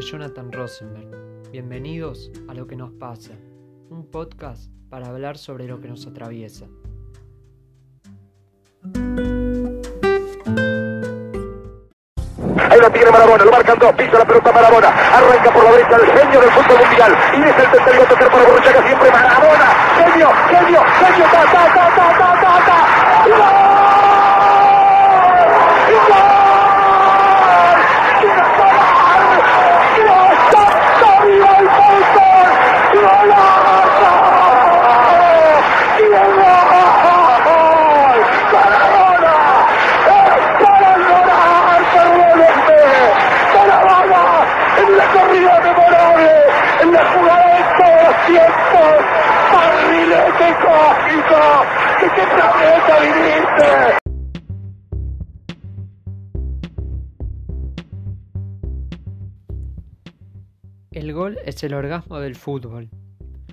Jonathan Rosenberg. Bienvenidos a Lo que nos pasa, un podcast para hablar sobre lo que nos atraviesa. Ahí lo tiene Marabona, lo marcan dos, pisa la pelota Marabona, arranca por la derecha el genio del fútbol mundial, y es el tercero a tocar para Borruchaga siempre Marabona, genio, genio, genio, ta, ta, ta, ta, ta, ta, ta, ¡Gol! ¡Gol! ¡Quiere acabar! ¡Dios, santo, viva el fútbol! ¡Golazo! ¡Diego! ¡Maradona! ¡Es para llorar, perdónenme! ¡Maradona! En la corrida memorable, en la jugada de todos los tiempos, El gol es el orgasmo del fútbol.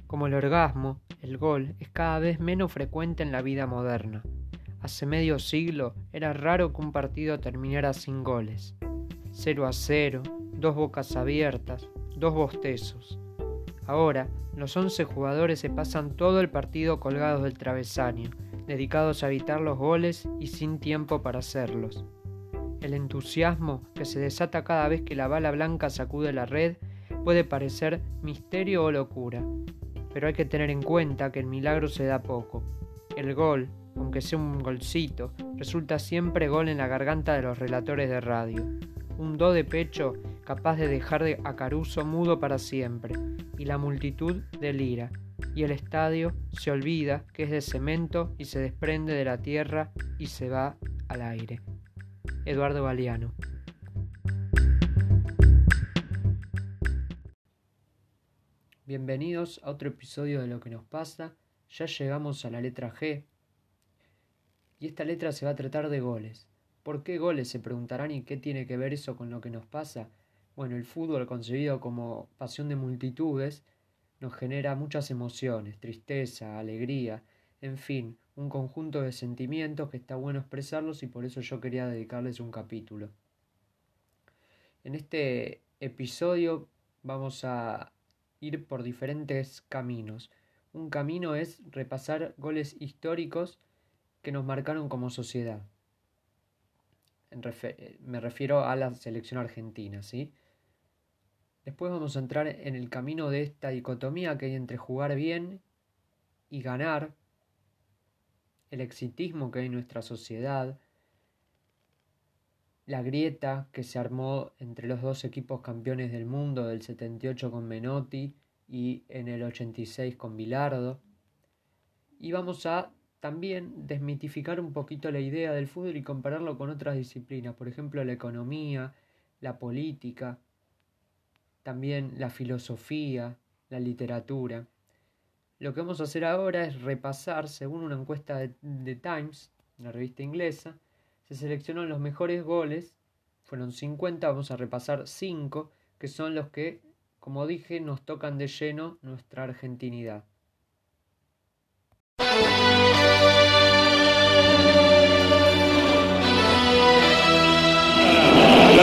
Como el orgasmo, el gol es cada vez menos frecuente en la vida moderna. Hace medio siglo era raro que un partido terminara sin goles. 0 a 0, dos bocas abiertas, dos bostezos. Ahora, los 11 jugadores se pasan todo el partido colgados del travesaño, dedicados a evitar los goles y sin tiempo para hacerlos. El entusiasmo que se desata cada vez que la bala blanca sacude la red puede parecer misterio o locura, pero hay que tener en cuenta que el milagro se da poco. El gol, aunque sea un golcito, resulta siempre gol en la garganta de los relatores de radio. Un do de pecho capaz de dejar de a Caruso mudo para siempre, y la multitud delira, y el estadio se olvida que es de cemento y se desprende de la tierra y se va al aire. Eduardo Galeano. Bienvenidos a otro episodio de Lo que nos pasa. Ya llegamos a la letra G. Y esta letra se va a tratar de goles. ¿Por qué goles? Se preguntarán y qué tiene que ver eso con lo que nos pasa. Bueno, el fútbol concebido como pasión de multitudes nos genera muchas emociones, tristeza, alegría, en fin, un conjunto de sentimientos que está bueno expresarlos y por eso yo quería dedicarles un capítulo. En este episodio vamos a ir por diferentes caminos. Un camino es repasar goles históricos que nos marcaron como sociedad. me refiero a la selección argentina, ¿sí? Después vamos a entrar en el camino de esta dicotomía que hay entre jugar bien y ganar, el exitismo que hay en nuestra sociedad, la grieta que se armó entre los dos equipos campeones del mundo del 78 con Menotti y en el 86 con Bilardo. Y vamos a también desmitificar un poquito la idea del fútbol y compararlo con otras disciplinas, por ejemplo la economía, la política, también la filosofía, la literatura. Lo que vamos a hacer ahora es repasar, según una encuesta de, Times, una revista inglesa, se seleccionaron los mejores goles, fueron 50, vamos a repasar 5, que son los que, como dije, nos tocan de lleno nuestra argentinidad.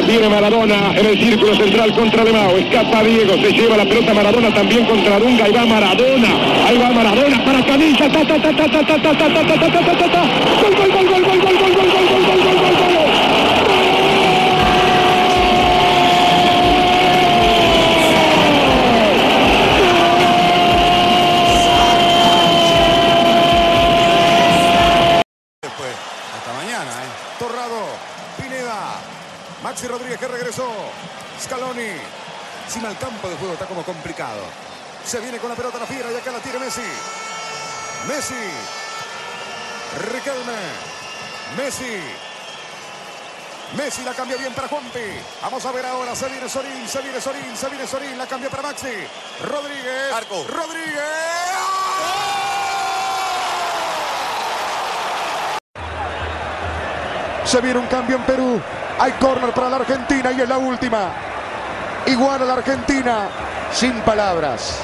Tiene Maradona en el círculo central contra Lemao. Escapa Diego, se lleva la pelota Maradona también contra Dunga. Ahí va Maradona. Ahí va Maradona para Canilla. Ta ta gol gol gol gol gol gol. Después, hasta mañana, ¿eh? Torrado, Pineda, Maxi Rodríguez que regresó, Scaloni, encima el campo de juego está como complicado. Se viene con la pelota la fiera y acá la tiene Messi. Messi, Riquelme, Messi. Messi la cambia bien para Juanpi. Vamos a ver ahora. Se viene Sorín, se viene Sorín, se viene Sorín. La cambia para Maxi. Rodríguez. Arco. Rodríguez. Se viene un cambio en Perú. Hay córner para la Argentina y es la última. Igual a la Argentina. Sin palabras.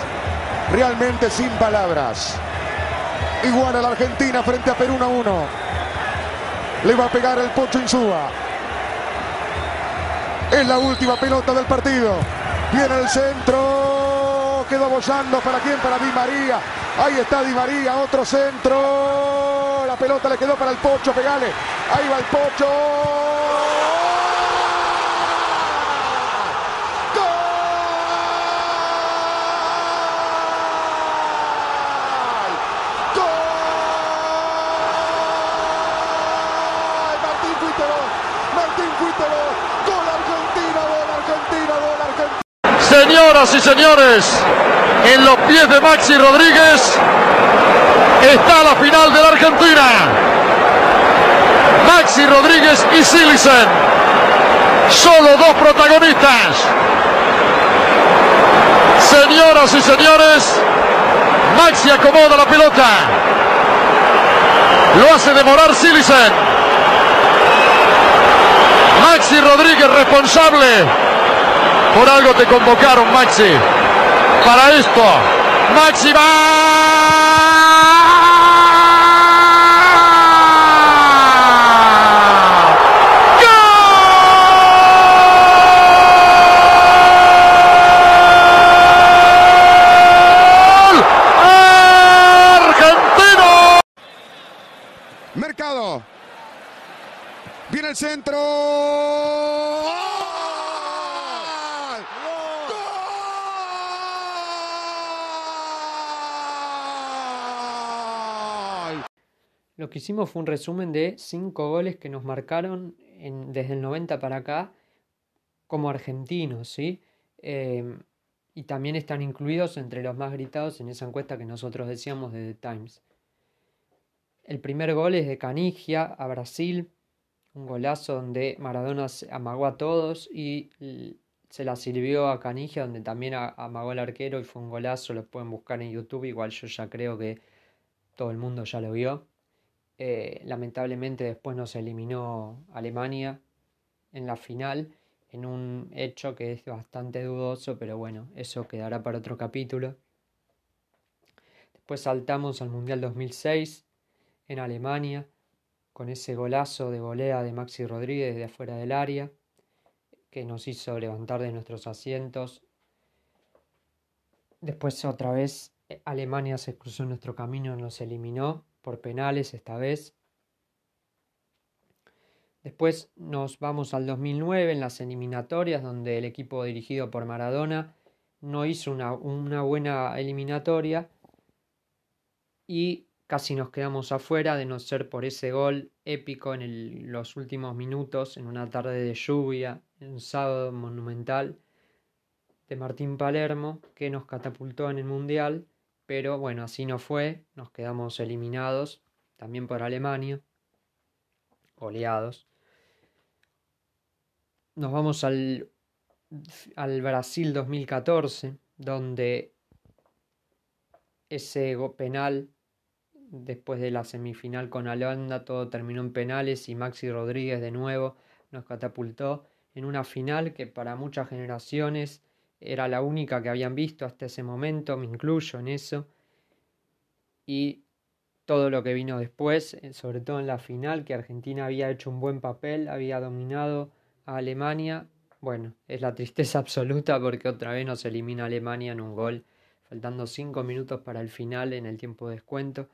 Realmente sin palabras. Igual a la Argentina frente a Perú 1 a 1. Le va a pegar el Pocho Insúa. Es la última pelota del partido. Viene el centro. Quedó bollando. ¿Para quién? Para Di María. Ahí está Di María. Otro centro. La pelota le quedó para el Pocho. Pegale. Ahí va el Pocho. ¡Gol! ¡Gol! Martín fuiste vos. Martín fuiste vos. Gol Argentina, gol Argentina, gol Argentina. Señoras y señores, en los pies de Maxi Rodríguez está la final de la Argentina. Maxi Rodríguez y Silicen, solo dos protagonistas. Señoras y señores, Maxi acomoda la pelota. Lo hace demorar Silicen. Maxi Rodríguez responsable. Por algo te convocaron, Maxi. Para esto. Maxi va. Mercado. Viene el centro. ¡Gol! ¡Gol! Que hicimos fue un resumen de cinco goles que nos marcaron en- desde el 90 para acá como argentinos, ¿sí? Eh, y también están incluidos entre los más gritados en esa encuesta que nosotros decíamos de The Times. El primer gol es de Canigia a Brasil, un golazo donde Maradona amagó a todos y se la sirvió a Canigia, donde también amagó al arquero y fue un golazo, lo pueden buscar en YouTube, igual yo ya creo que todo el mundo ya lo vio. Eh, lamentablemente después nos eliminó Alemania en la final, en un hecho que es bastante dudoso, pero bueno, eso quedará para otro capítulo. Después saltamos al Mundial 2006 en Alemania, con ese golazo de volea de Maxi Rodríguez de afuera del área, que nos hizo levantar de nuestros asientos. Después otra vez eh, Alemania se cruzó en nuestro camino, nos eliminó por penales esta vez. Después nos vamos al 2009 en las eliminatorias, donde el equipo dirigido por Maradona no hizo una, buena eliminatoria y casi nos quedamos afuera de no ser por ese gol épico en los últimos minutos, en una tarde de lluvia, en un sábado monumental de Martín Palermo, que nos catapultó en el Mundial, pero bueno, así no fue, nos quedamos eliminados, también por Alemania, goleados. Nos vamos al, al Brasil 2014, donde ese penal, después de la semifinal con Holanda, todo terminó en penales y Maxi Rodríguez de nuevo nos catapultó en una final que para muchas generaciones era la única que habían visto hasta ese momento, me incluyo en eso. Y todo lo que vino después, eh, sobre todo en la final, que Argentina había hecho un buen papel, había dominado a Alemania. Bueno, es la tristeza absoluta porque otra vez nos elimina Alemania en un gol, faltando cinco minutos para el final en el tiempo de descuento.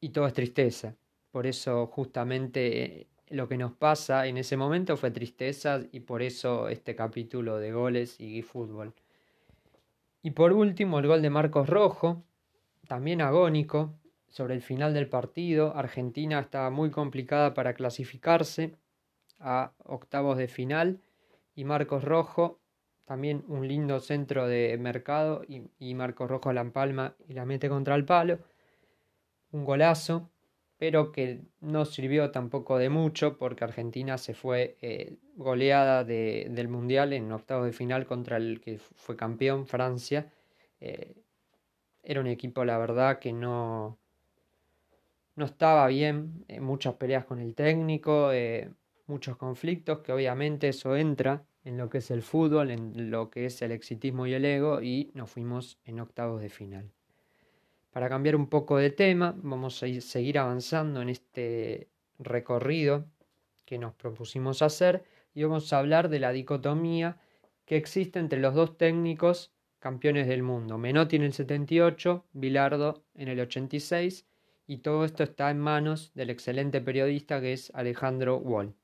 Y todo es tristeza. Por eso justamente eh, lo que nos pasa en ese momento fue tristeza y por eso este capítulo de goles y fútbol. Y por último, el gol de Marcos Rojo, también agónico, sobre el final del partido. Argentina estaba muy complicada para clasificarse a octavos de final y Marcos Rojo, también un lindo centro de mercado y, Marcos Rojo la empalma y la mete contra el palo. Un golazo, pero que no sirvió tampoco de mucho porque Argentina se fue eh, goleada de, del Mundial en octavos de final contra el que fue campeón, Francia. Eh, era un equipo, la verdad, que no, no estaba bien, eh, muchas peleas con el técnico, muchos conflictos, que obviamente eso entra en lo que es el fútbol, en lo que es el exitismo y el ego, y nos fuimos en octavos de final. Para cambiar un poco de tema, vamos a ir, seguir avanzando en este recorrido que nos propusimos hacer y vamos a hablar de la dicotomía que existe entre los dos técnicos campeones del mundo. Menotti en el 78, Bilardo en el 86 y todo esto está en manos del excelente periodista que es Alejandro Wall.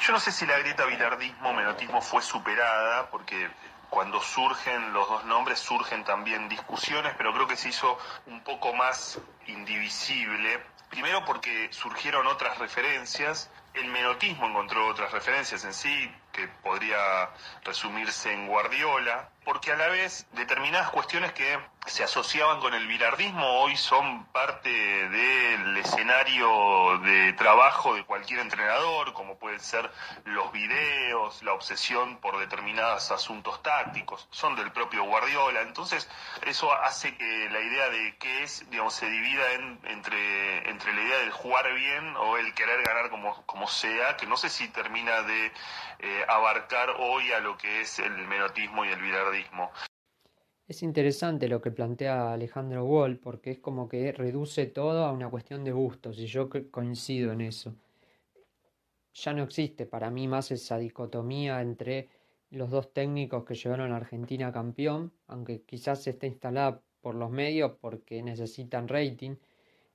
Yo no sé si la grieta bilardismo-menotismo fue superada, porque cuando surgen los dos nombres surgen también discusiones, pero creo que se hizo un poco más indivisible. Primero porque surgieron otras referencias, el menotismo encontró otras referencias en sí, que podría resumirse en Guardiola, porque a la vez determinadas cuestiones que se asociaban con el bilardismo hoy son parte del escenario de trabajo de cualquier entrenador, como pueden ser los videos, la obsesión por determinados asuntos tácticos, son del propio Guardiola. Entonces, eso hace que la idea de qué es, digamos, se divida entre, entre la idea del jugar bien o el querer ganar como, como sea, que no sé si termina de eh, abarcar hoy a lo que es el menotismo y el Es interesante lo que plantea Alejandro Wall porque es como que reduce todo a una cuestión de gustos y yo coincido en eso. Ya no existe para mí más esa dicotomía entre los dos técnicos que llevaron a Argentina campeón, aunque quizás esté instalada por los medios porque necesitan rating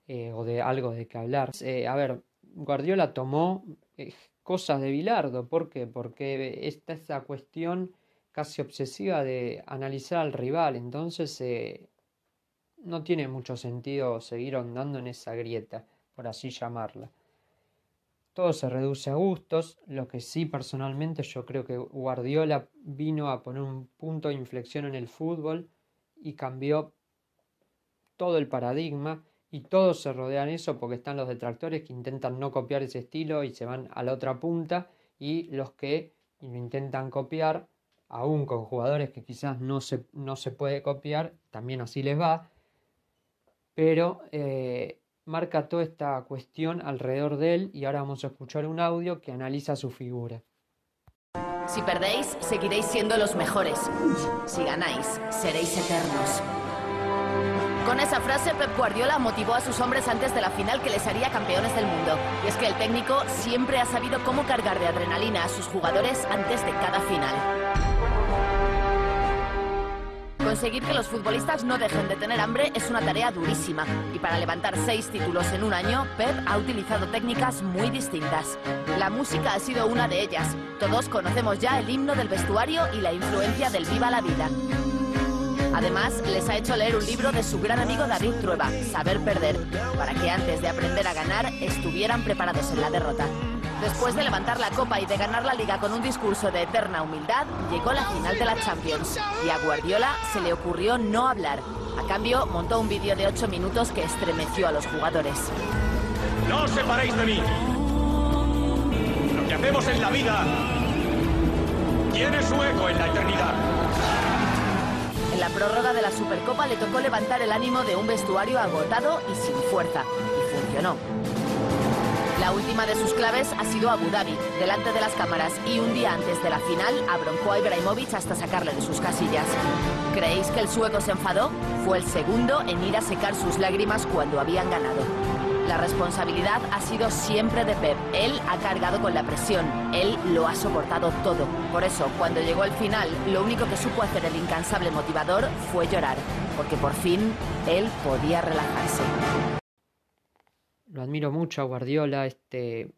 eh, o de algo de que hablar. Eh, a ver, Guardiola tomó eh, cosas de Bilardo. ¿Por qué? Porque está esa cuestión casi obsesiva de analizar al rival. Entonces eh, no tiene mucho sentido seguir ahondando en esa grieta, por así llamarla. Todo se reduce a gustos, lo que sí personalmente yo creo que Guardiola vino a poner un punto de inflexión en el fútbol y cambió todo el paradigma y todos se rodean eso porque están los detractores que intentan no copiar ese estilo y se van a la otra punta y los que lo intentan copiar aún con jugadores que quizás no se, no se puede copiar, también así les va, pero eh, marca toda esta cuestión alrededor de él y ahora vamos a escuchar un audio que analiza su figura. Si perdéis, seguiréis siendo los mejores. Si ganáis, seréis eternos. Con esa frase, Pep Guardiola motivó a sus hombres antes de la final que les haría campeones del mundo. Y es que el técnico siempre ha sabido cómo cargar de adrenalina a sus jugadores antes de cada final. Conseguir que los futbolistas no dejen de tener hambre es una tarea durísima y para levantar seis títulos en un año, Pep ha utilizado técnicas muy distintas. La música ha sido una de ellas. Todos conocemos ya el himno del vestuario y la influencia del Viva la Vida. Además, les ha hecho leer un libro de su gran amigo David Trueba, Saber Perder, para que antes de aprender a ganar estuvieran preparados en la derrota. Después de levantar la copa y de ganar la liga con un discurso de eterna humildad, llegó la final de la Champions y a Guardiola se le ocurrió no hablar. A cambio, montó un vídeo de 8 minutos que estremeció a los jugadores. No os separéis de mí. Lo que hacemos en la vida tiene su eco en la eternidad. En la prórroga de la Supercopa le tocó levantar el ánimo de un vestuario agotado y sin fuerza. Y funcionó. La última de sus claves ha sido Abu Dhabi, delante de las cámaras, y un día antes de la final a Ibrahimovic hasta sacarle de sus casillas. ¿Creéis que el sueco se enfadó? Fue el segundo en ir a secar sus lágrimas cuando habían ganado. La responsabilidad ha sido siempre de Pep. Él ha cargado con la presión. Él lo ha soportado todo. Por eso, cuando llegó al final, lo único que supo hacer el incansable motivador fue llorar. Porque por fin él podía relajarse. Lo admiro mucho a Guardiola. Este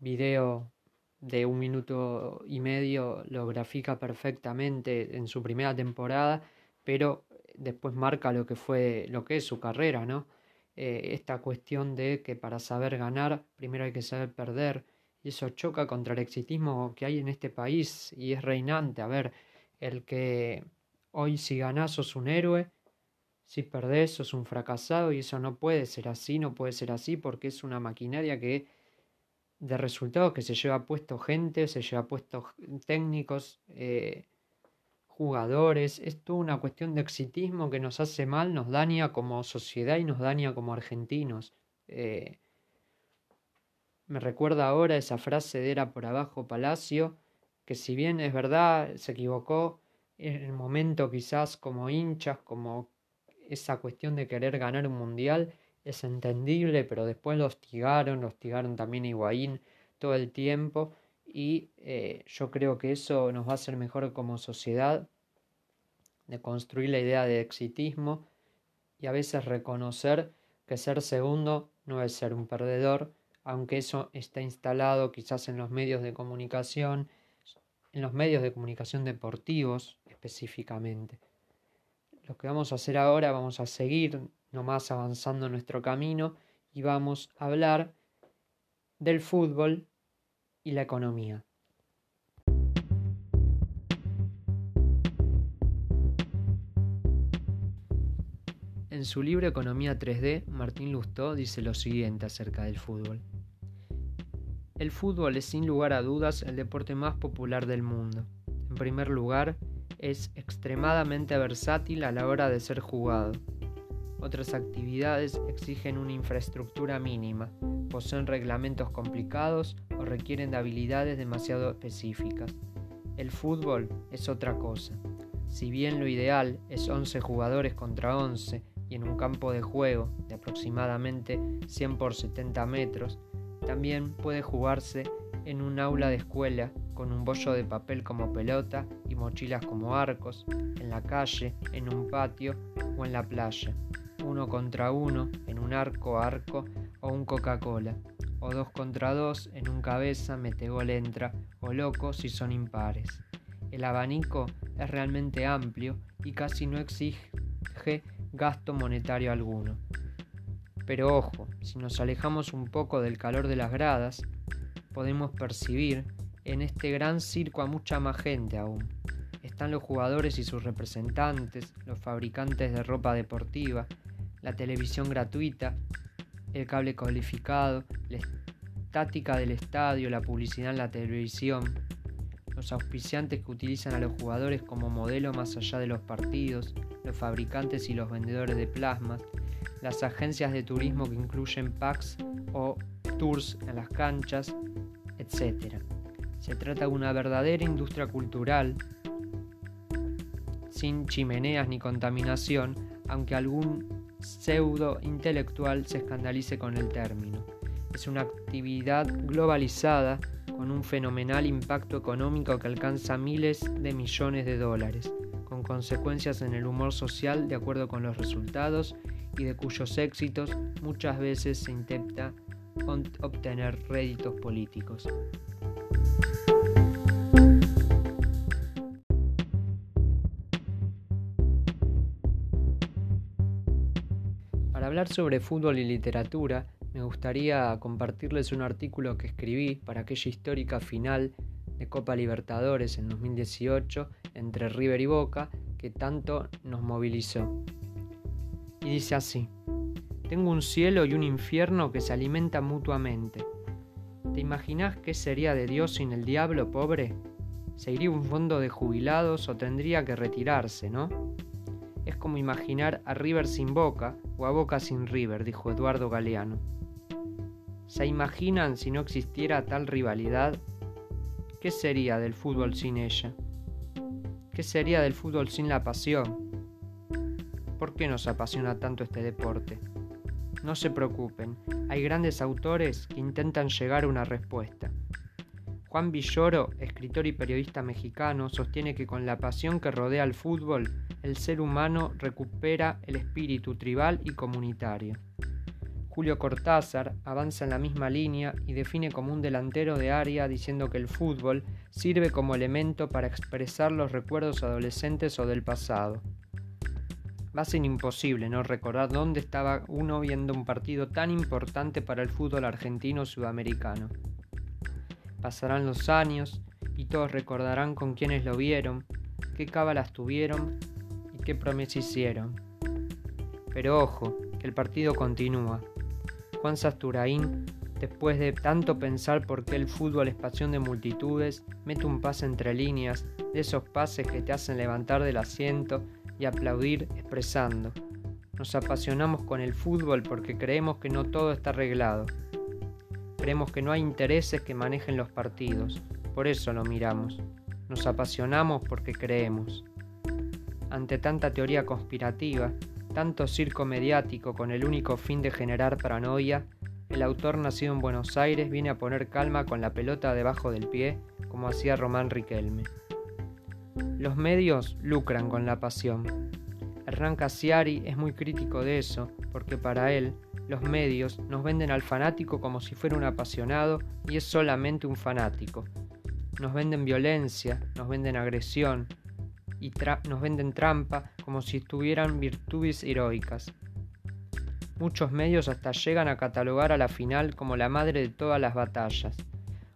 video de un minuto y medio lo grafica perfectamente en su primera temporada, pero después marca lo que fue, lo que es su carrera, ¿no? Eh, esta cuestión de que para saber ganar primero hay que saber perder y eso choca contra el exitismo que hay en este país y es reinante. A ver, el que hoy si ganás sos un héroe, si perdés sos un fracasado y eso no puede ser así, no puede ser así porque es una maquinaria que de resultados que se lleva puesto gente, se lleva puesto técnicos, eh, jugadores, es toda una cuestión de exitismo que nos hace mal, nos daña como sociedad y nos daña como argentinos. Eh, me recuerda ahora esa frase de era por abajo Palacio, que si bien es verdad, se equivocó en el momento quizás como hinchas, como esa cuestión de querer ganar un mundial, es entendible, pero después lo hostigaron, lo hostigaron también a Higuaín todo el tiempo y eh, yo creo que eso nos va a hacer mejor como sociedad, de construir la idea de exitismo y a veces reconocer que ser segundo no es ser un perdedor, aunque eso está instalado quizás en los medios de comunicación, en los medios de comunicación deportivos específicamente. Lo que vamos a hacer ahora, vamos a seguir nomás avanzando nuestro camino y vamos a hablar del fútbol y la economía. En su libro Economía 3D, Martín Lustó dice lo siguiente acerca del fútbol. El fútbol es sin lugar a dudas el deporte más popular del mundo. En primer lugar, es extremadamente versátil a la hora de ser jugado. Otras actividades exigen una infraestructura mínima, poseen reglamentos complicados o requieren de habilidades demasiado específicas. El fútbol es otra cosa. Si bien lo ideal es 11 jugadores contra 11 y en un campo de juego de aproximadamente 100 por 70 metros, también puede jugarse en un aula de escuela con un bollo de papel como pelota y mochilas como arcos, en la calle, en un patio o en la playa, uno contra uno en un arco arco o un Coca-Cola, o dos contra dos en un cabeza, metegol entra, o loco si son impares. El abanico es realmente amplio y casi no exige gasto monetario alguno. Pero ojo, si nos alejamos un poco del calor de las gradas, podemos percibir en este gran circo a mucha más gente aún. Están los jugadores y sus representantes, los fabricantes de ropa deportiva, la televisión gratuita, el cable codificado, la estática del estadio, la publicidad en la televisión, los auspiciantes que utilizan a los jugadores como modelo más allá de los partidos, los fabricantes y los vendedores de plasmas, las agencias de turismo que incluyen packs o tours en las canchas, etc. Se trata de una verdadera industria cultural, sin chimeneas ni contaminación, aunque algún pseudo intelectual se escandalice con el término. Es una actividad globalizada con un fenomenal impacto económico que alcanza miles de millones de dólares, con consecuencias en el humor social de acuerdo con los resultados y de cuyos éxitos muchas veces se intenta obtener réditos políticos. Para hablar sobre fútbol y literatura, me gustaría compartirles un artículo que escribí para aquella histórica final de Copa Libertadores en 2018 entre River y Boca que tanto nos movilizó. Y dice así, tengo un cielo y un infierno que se alimentan mutuamente. ¿Te imaginas qué sería de Dios sin el diablo, pobre? ¿Se iría un fondo de jubilados o tendría que retirarse, no? Es como imaginar a River sin Boca o a Boca sin River, dijo Eduardo Galeano. ¿Se imaginan si no existiera tal rivalidad? ¿Qué sería del fútbol sin ella? ¿Qué sería del fútbol sin la pasión? ¿Por qué nos apasiona tanto este deporte? No se preocupen, hay grandes autores que intentan llegar a una respuesta. Juan Villoro, escritor y periodista mexicano, sostiene que con la pasión que rodea al fútbol, el ser humano recupera el espíritu tribal y comunitario. Julio Cortázar avanza en la misma línea y define como un delantero de área diciendo que el fútbol sirve como elemento para expresar los recuerdos adolescentes o del pasado. Va a ser imposible no recordar dónde estaba uno viendo un partido tan importante para el fútbol argentino sudamericano. Pasarán los años y todos recordarán con quiénes lo vieron, qué cábalas tuvieron y qué promesas hicieron. Pero ojo, que el partido continúa Juan Sasturain, después de tanto pensar por qué el fútbol es pasión de multitudes, mete un pase entre líneas, de esos pases que te hacen levantar del asiento y aplaudir expresando. Nos apasionamos con el fútbol porque creemos que no todo está arreglado. Creemos que no hay intereses que manejen los partidos. Por eso lo miramos. Nos apasionamos porque creemos. Ante tanta teoría conspirativa, tanto circo mediático con el único fin de generar paranoia, el autor nacido en Buenos Aires viene a poner calma con la pelota debajo del pie, como hacía Román Riquelme. Los medios lucran con la pasión. Hernán Cassiari es muy crítico de eso, porque para él los medios nos venden al fanático como si fuera un apasionado y es solamente un fanático. Nos venden violencia, nos venden agresión y nos venden trampa como si tuvieran virtudes heroicas. Muchos medios hasta llegan a catalogar a la final como la madre de todas las batallas.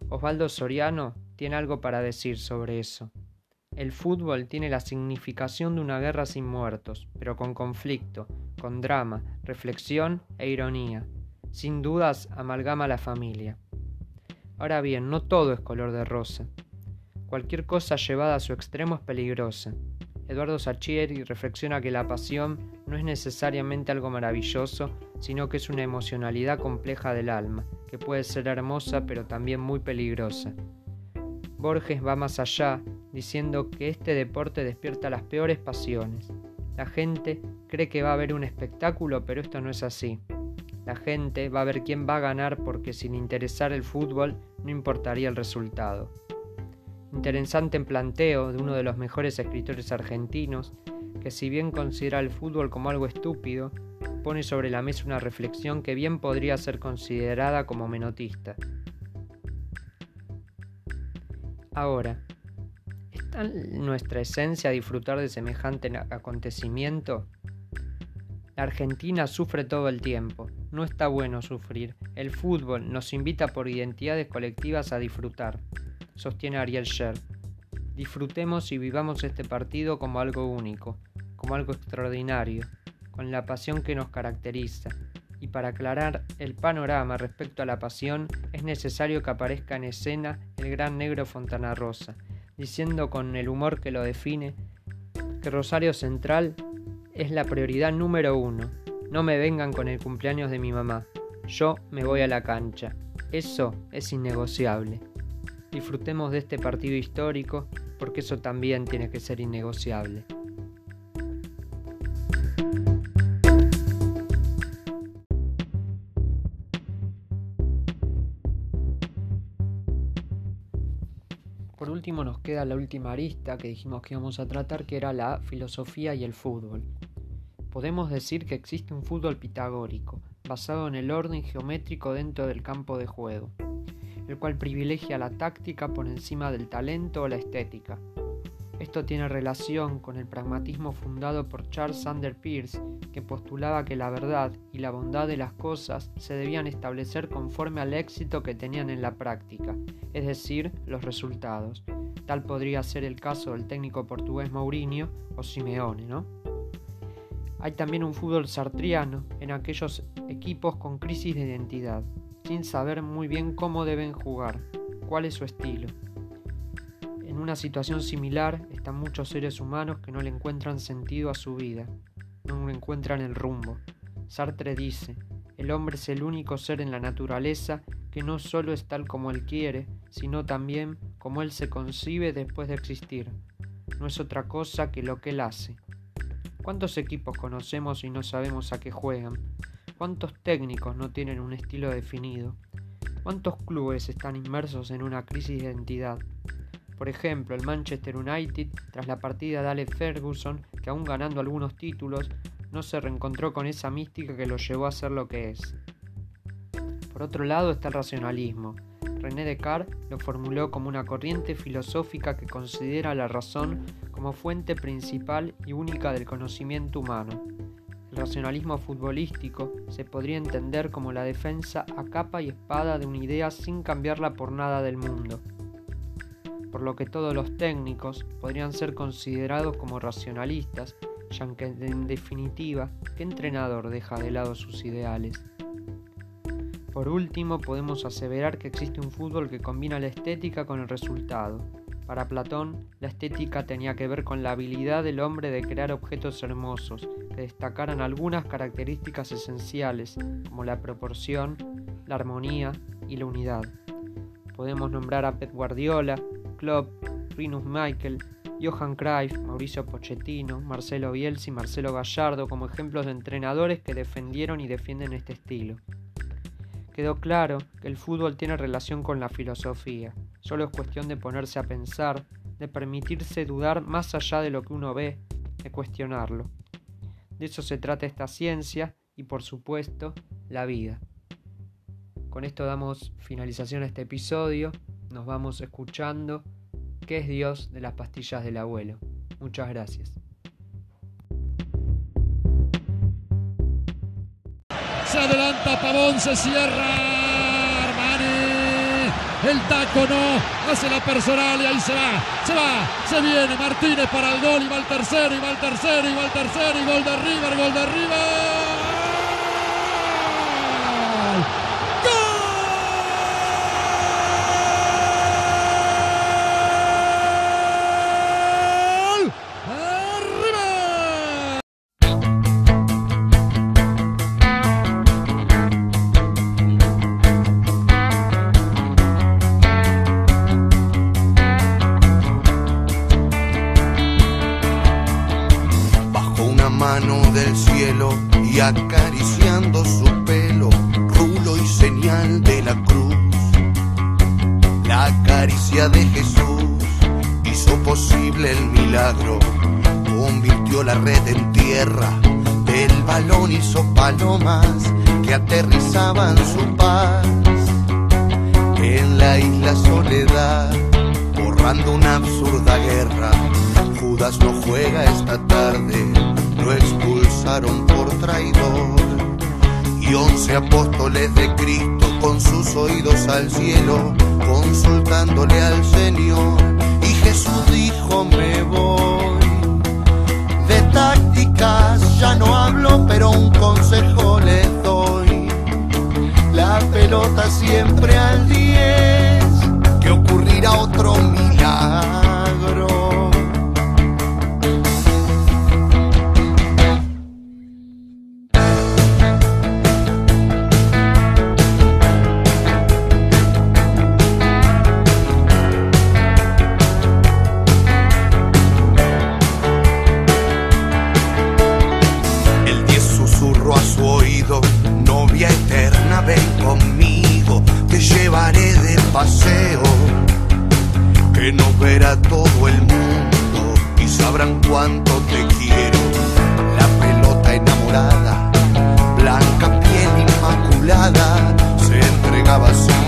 Osvaldo Soriano tiene algo para decir sobre eso. El fútbol tiene la significación de una guerra sin muertos, pero con conflicto, con drama, reflexión e ironía. Sin dudas amalgama la familia. Ahora bien, no todo es color de rosa. Cualquier cosa llevada a su extremo es peligrosa. Eduardo Sacchieri reflexiona que la pasión no es necesariamente algo maravilloso, sino que es una emocionalidad compleja del alma, que puede ser hermosa pero también muy peligrosa. Borges va más allá, diciendo que este deporte despierta las peores pasiones. La gente cree que va a haber un espectáculo, pero esto no es así. La gente va a ver quién va a ganar porque sin interesar el fútbol no importaría el resultado interesante en planteo de uno de los mejores escritores argentinos, que si bien considera el fútbol como algo estúpido, pone sobre la mesa una reflexión que bien podría ser considerada como menotista. Ahora, ¿está nuestra esencia disfrutar de semejante acontecimiento? La Argentina sufre todo el tiempo, no está bueno sufrir. El fútbol nos invita por identidades colectivas a disfrutar sostiene Ariel Sher. Disfrutemos y vivamos este partido como algo único, como algo extraordinario, con la pasión que nos caracteriza. Y para aclarar el panorama respecto a la pasión, es necesario que aparezca en escena el gran negro Fontana Rosa, diciendo con el humor que lo define que Rosario Central es la prioridad número uno. No me vengan con el cumpleaños de mi mamá. Yo me voy a la cancha. Eso es innegociable. Disfrutemos de este partido histórico porque eso también tiene que ser innegociable. Último nos queda la última arista que dijimos que íbamos a tratar, que era la filosofía y el fútbol. Podemos decir que existe un fútbol pitagórico, basado en el orden geométrico dentro del campo de juego el cual privilegia la táctica por encima del talento o la estética. Esto tiene relación con el pragmatismo fundado por Charles Sanders Peirce, que postulaba que la verdad y la bondad de las cosas se debían establecer conforme al éxito que tenían en la práctica, es decir, los resultados. Tal podría ser el caso del técnico portugués Mourinho o Simeone, ¿no? Hay también un fútbol sartriano en aquellos equipos con crisis de identidad sin saber muy bien cómo deben jugar, cuál es su estilo. Una situación similar están muchos seres humanos que no le encuentran sentido a su vida, no le encuentran el rumbo. Sartre dice, el hombre es el único ser en la naturaleza que no solo es tal como él quiere, sino también como él se concibe después de existir. No es otra cosa que lo que él hace. ¿Cuántos equipos conocemos y no sabemos a qué juegan? ¿Cuántos técnicos no tienen un estilo definido? ¿Cuántos clubes están inmersos en una crisis de identidad? Por ejemplo, el Manchester United, tras la partida de Alex Ferguson, que aún ganando algunos títulos, no se reencontró con esa mística que lo llevó a ser lo que es. Por otro lado está el racionalismo. René Descartes lo formuló como una corriente filosófica que considera la razón como fuente principal y única del conocimiento humano. El racionalismo futbolístico se podría entender como la defensa a capa y espada de una idea sin cambiarla por nada del mundo, por lo que todos los técnicos podrían ser considerados como racionalistas, ya que en definitiva, ¿qué entrenador deja de lado sus ideales? Por último, podemos aseverar que existe un fútbol que combina la estética con el resultado, para Platón, la estética tenía que ver con la habilidad del hombre de crear objetos hermosos, que destacaran algunas características esenciales, como la proporción, la armonía y la unidad. Podemos nombrar a Pep Guardiola, Klopp, Rinus Michael, Johan Cruyff, Mauricio Pochettino, Marcelo Bielsa y Marcelo Gallardo como ejemplos de entrenadores que defendieron y defienden este estilo. Quedó claro que el fútbol tiene relación con la filosofía. Solo es cuestión de ponerse a pensar, de permitirse dudar más allá de lo que uno ve, de cuestionarlo. De eso se trata esta ciencia y por supuesto la vida. Con esto damos finalización a este episodio. Nos vamos escuchando qué es Dios de las pastillas del abuelo. Muchas gracias. Se adelanta Pavón, se cierra. Armani. El taco no. Hace la personal y ahí se va. Se va. Se viene Martínez para el gol. Y va el tercero. Y va el tercero. Y va el tercero. Y gol de River. Gol de River. Cielo, consultándole al Señor. Y Jesús dijo, me voy. De tácticas ya no hablo, pero un consejo les doy. La pelota siempre al 10, que ocurrirá otro milagro. que nos verá todo el mundo y sabrán cuánto te quiero. La pelota enamorada, blanca piel inmaculada, se entregaba sin